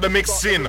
the mix in.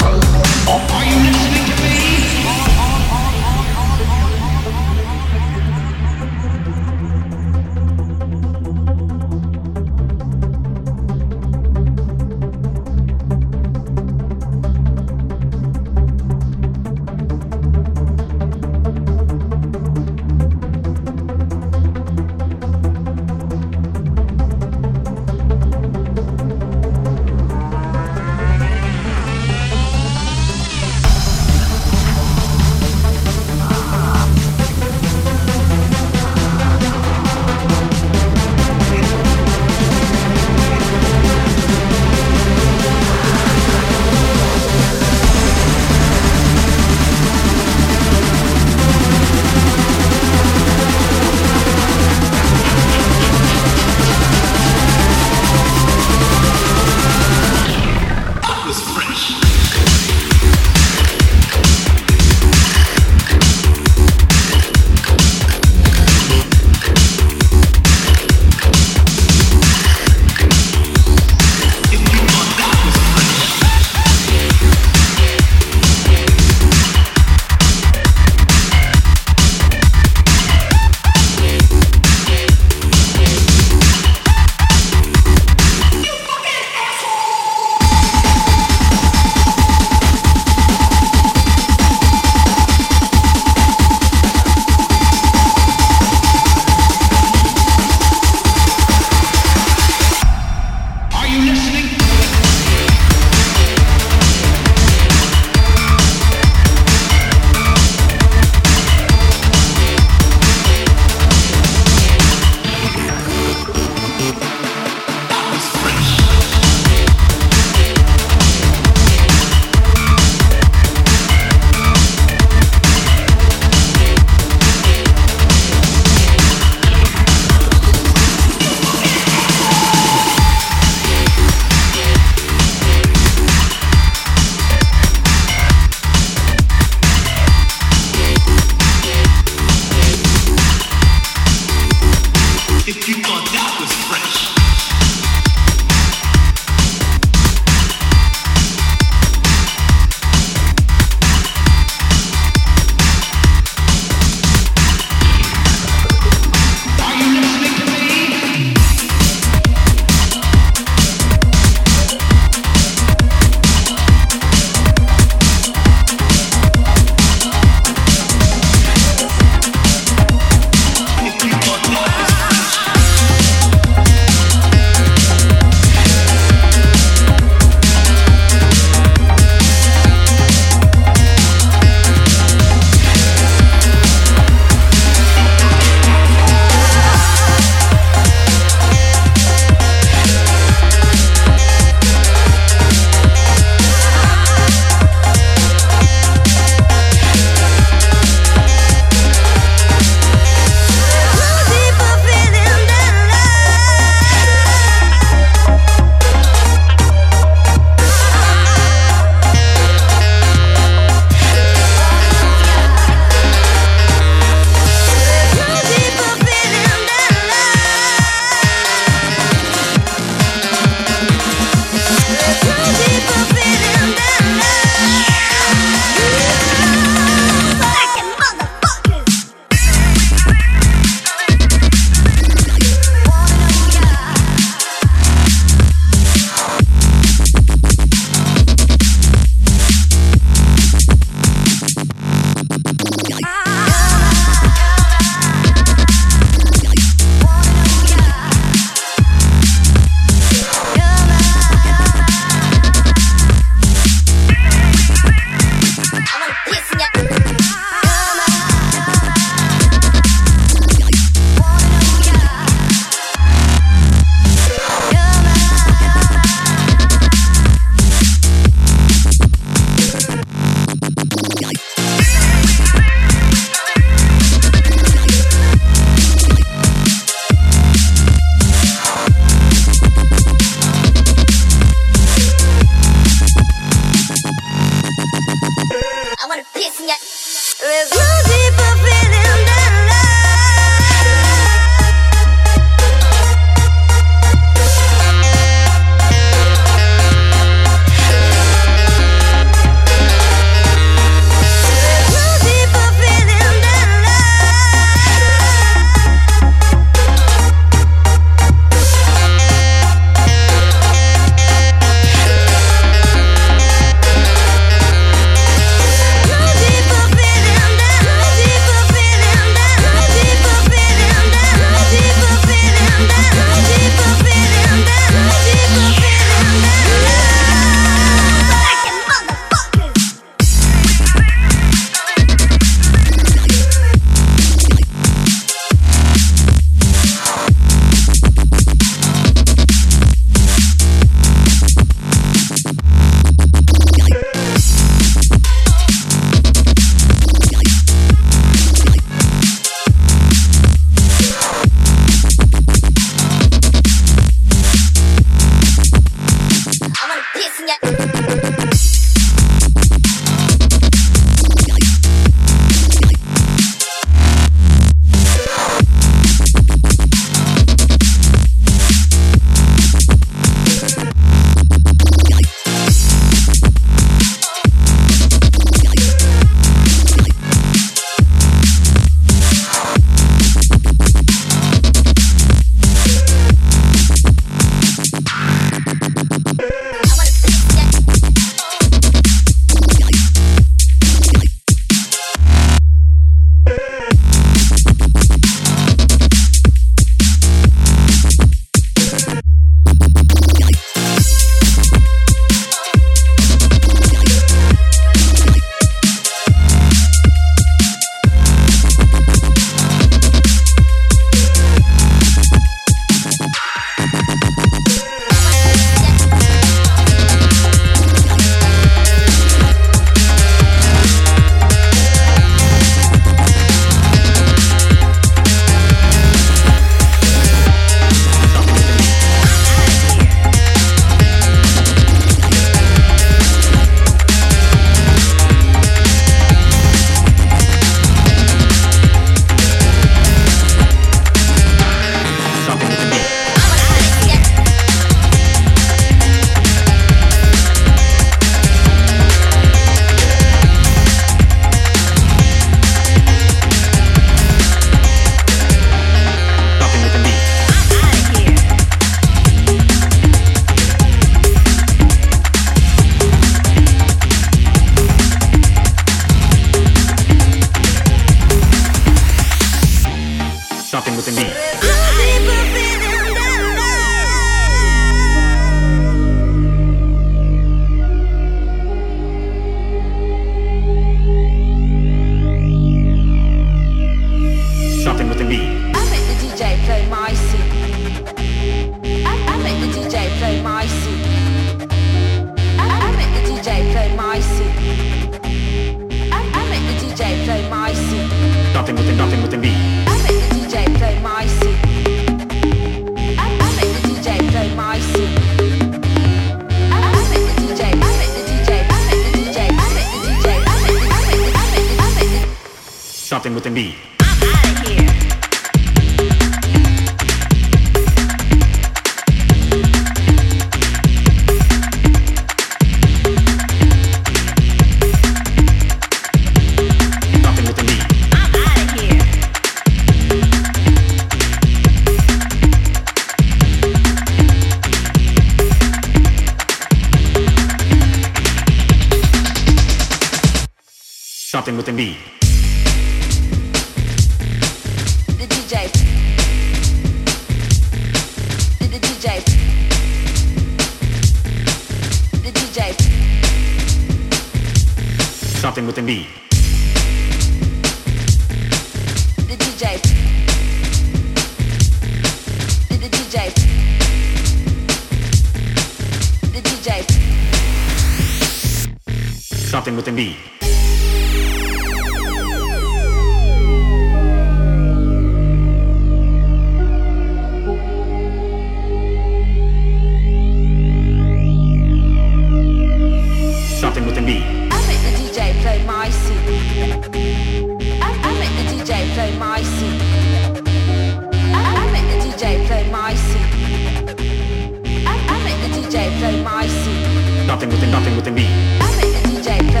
nothing within nothing within me. I make the DJ. I,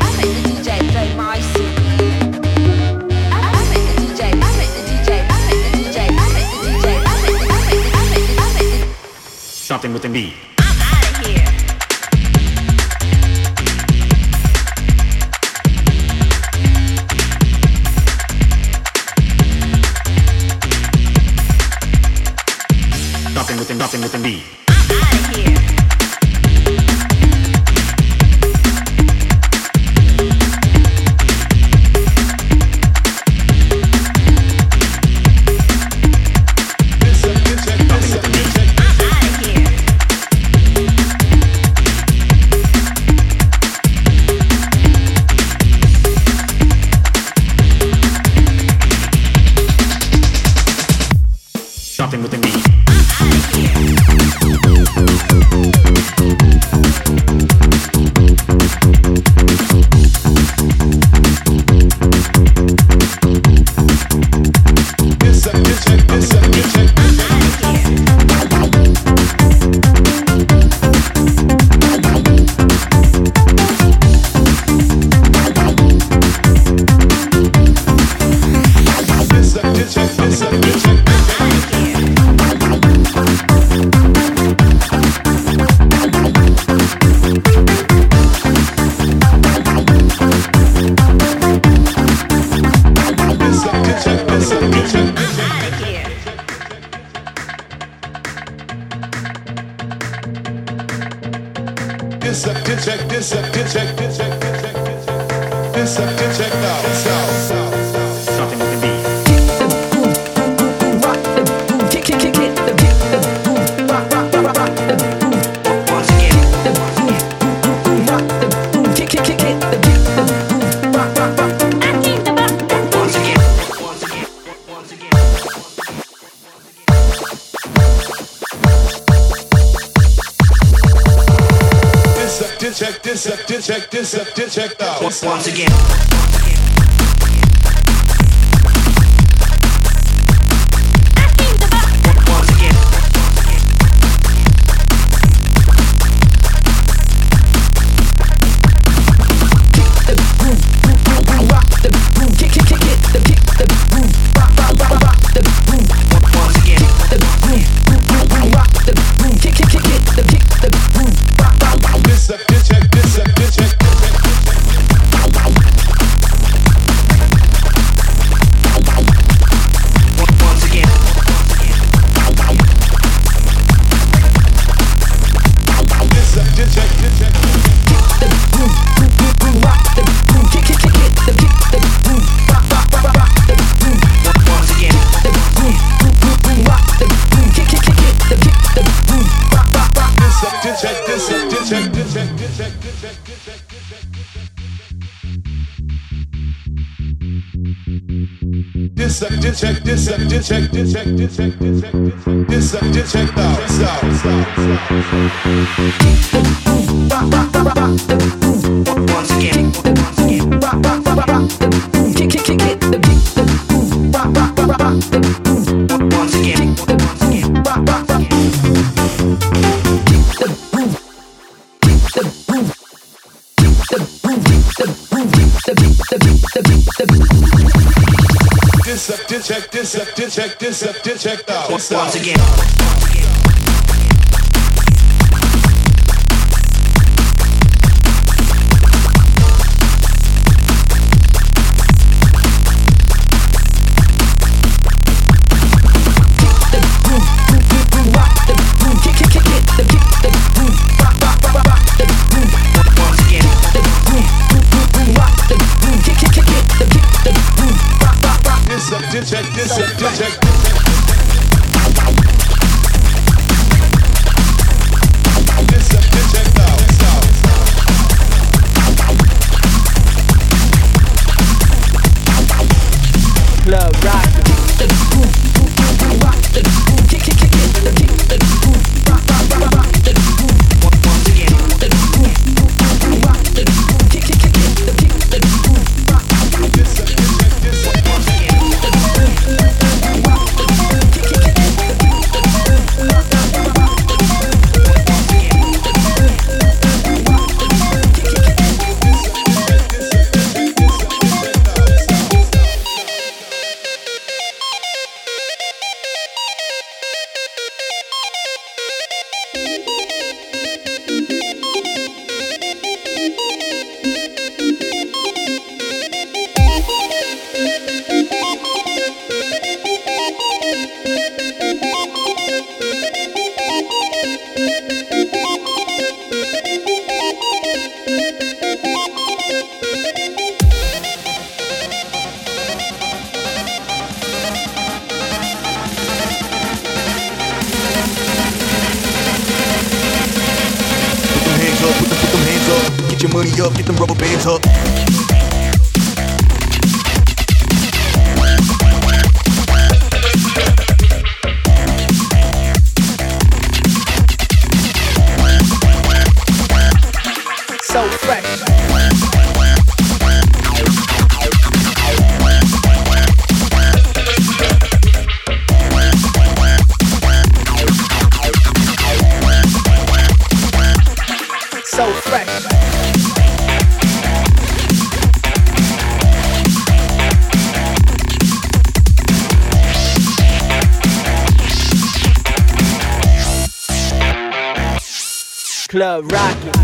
I make the DJ. Something within me. detect, detect, detect, detect, detect, out, out, out. Once again. detect out. Once again. so fresh. club rockin'.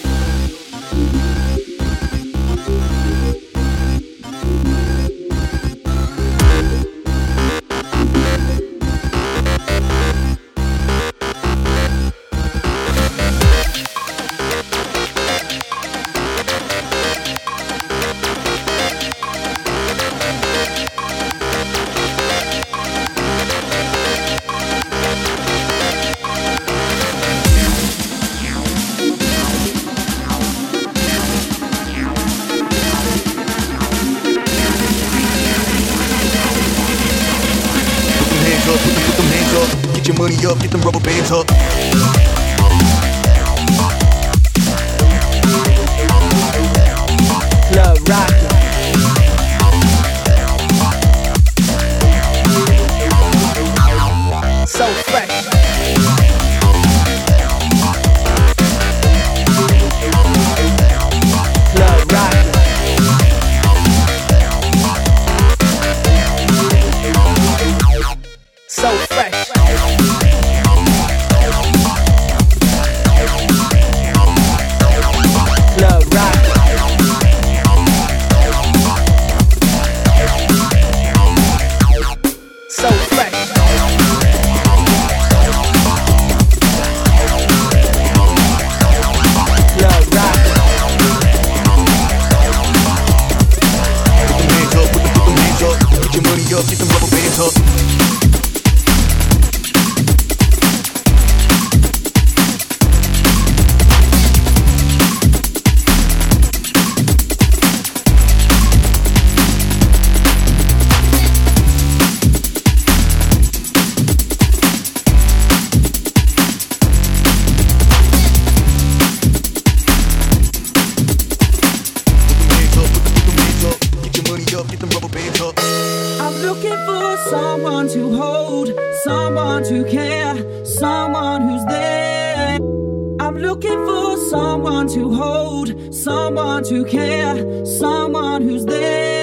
to care, someone who's there. I'm looking for someone to hold, someone to care, someone who's there.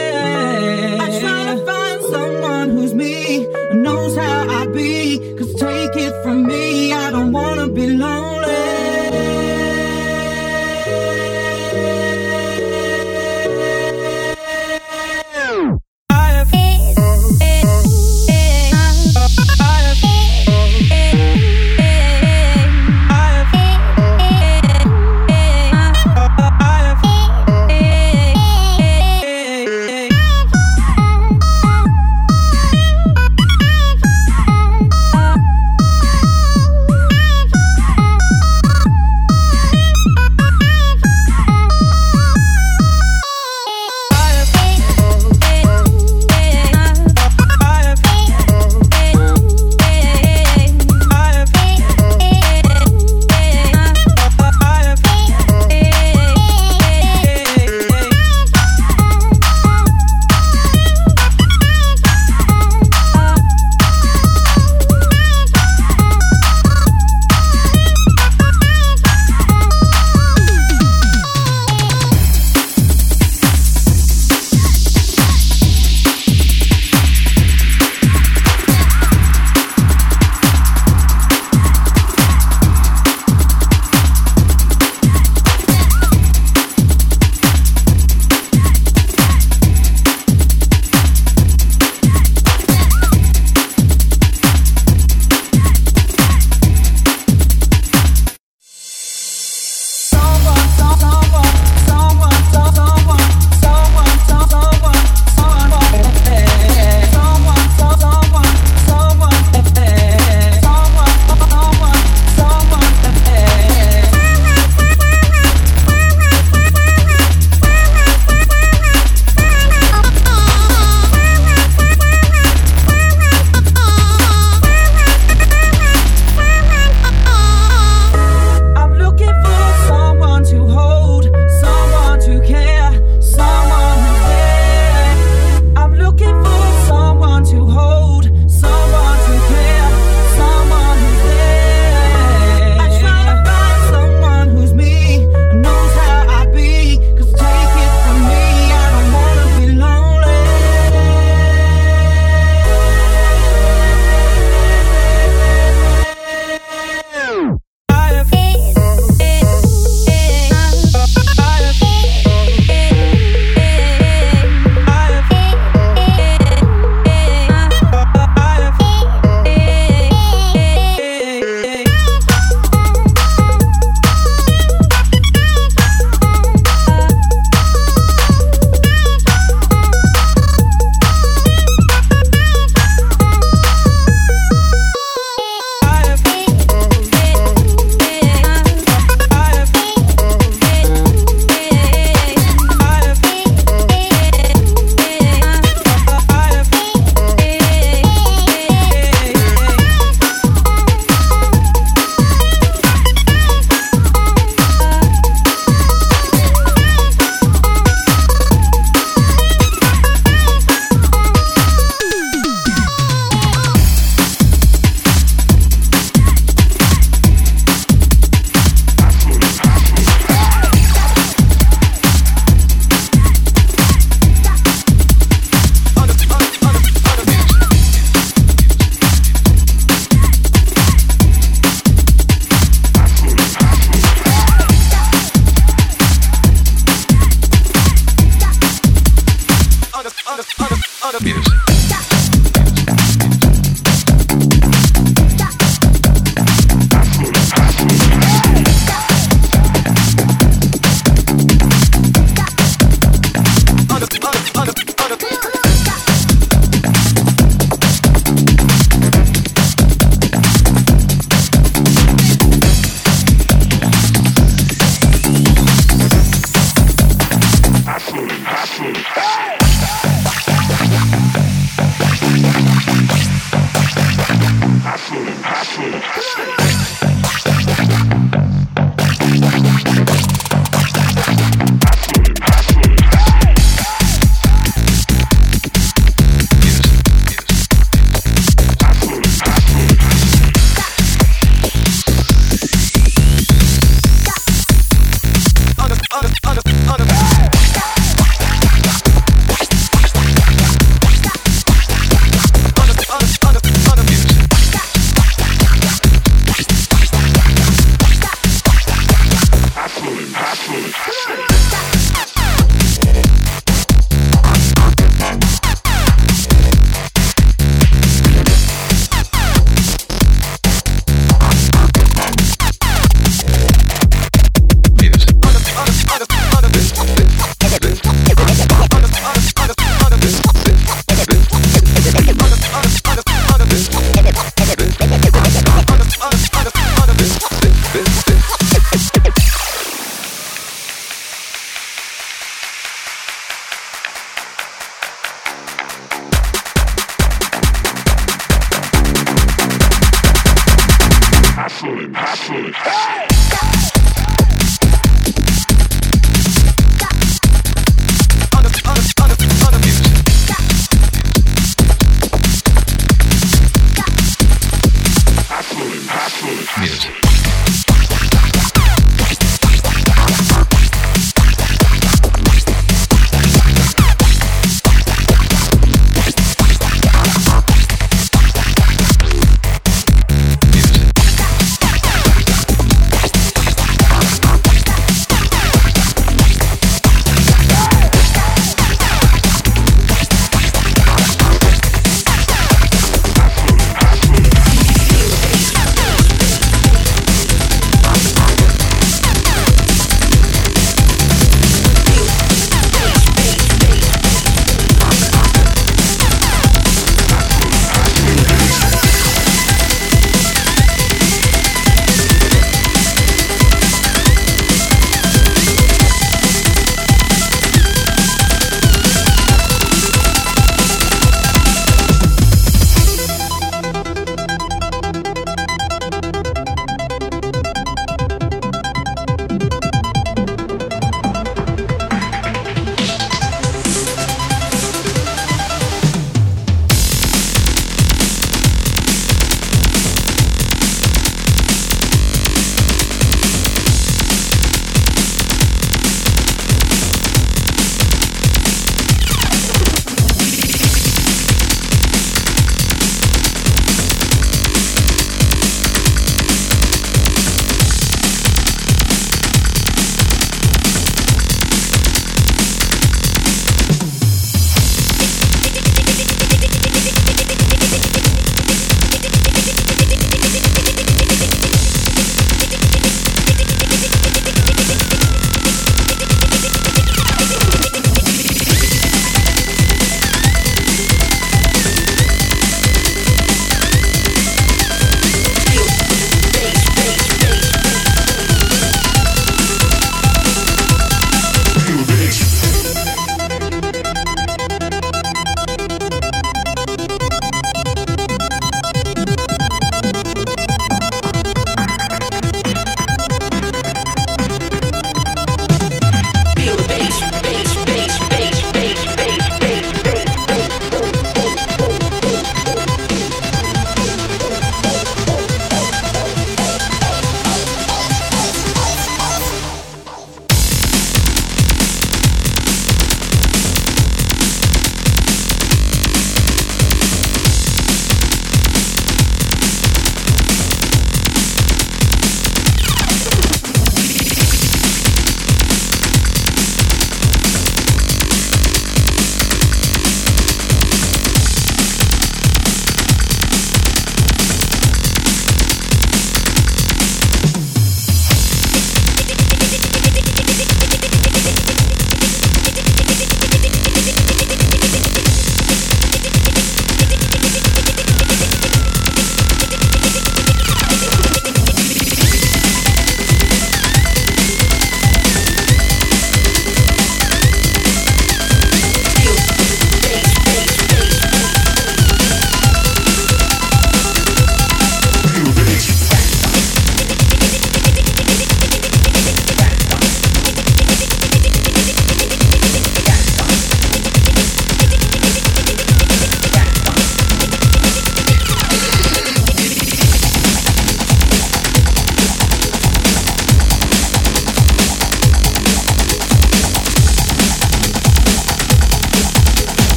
hustling, hustling.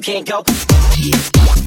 You can't go.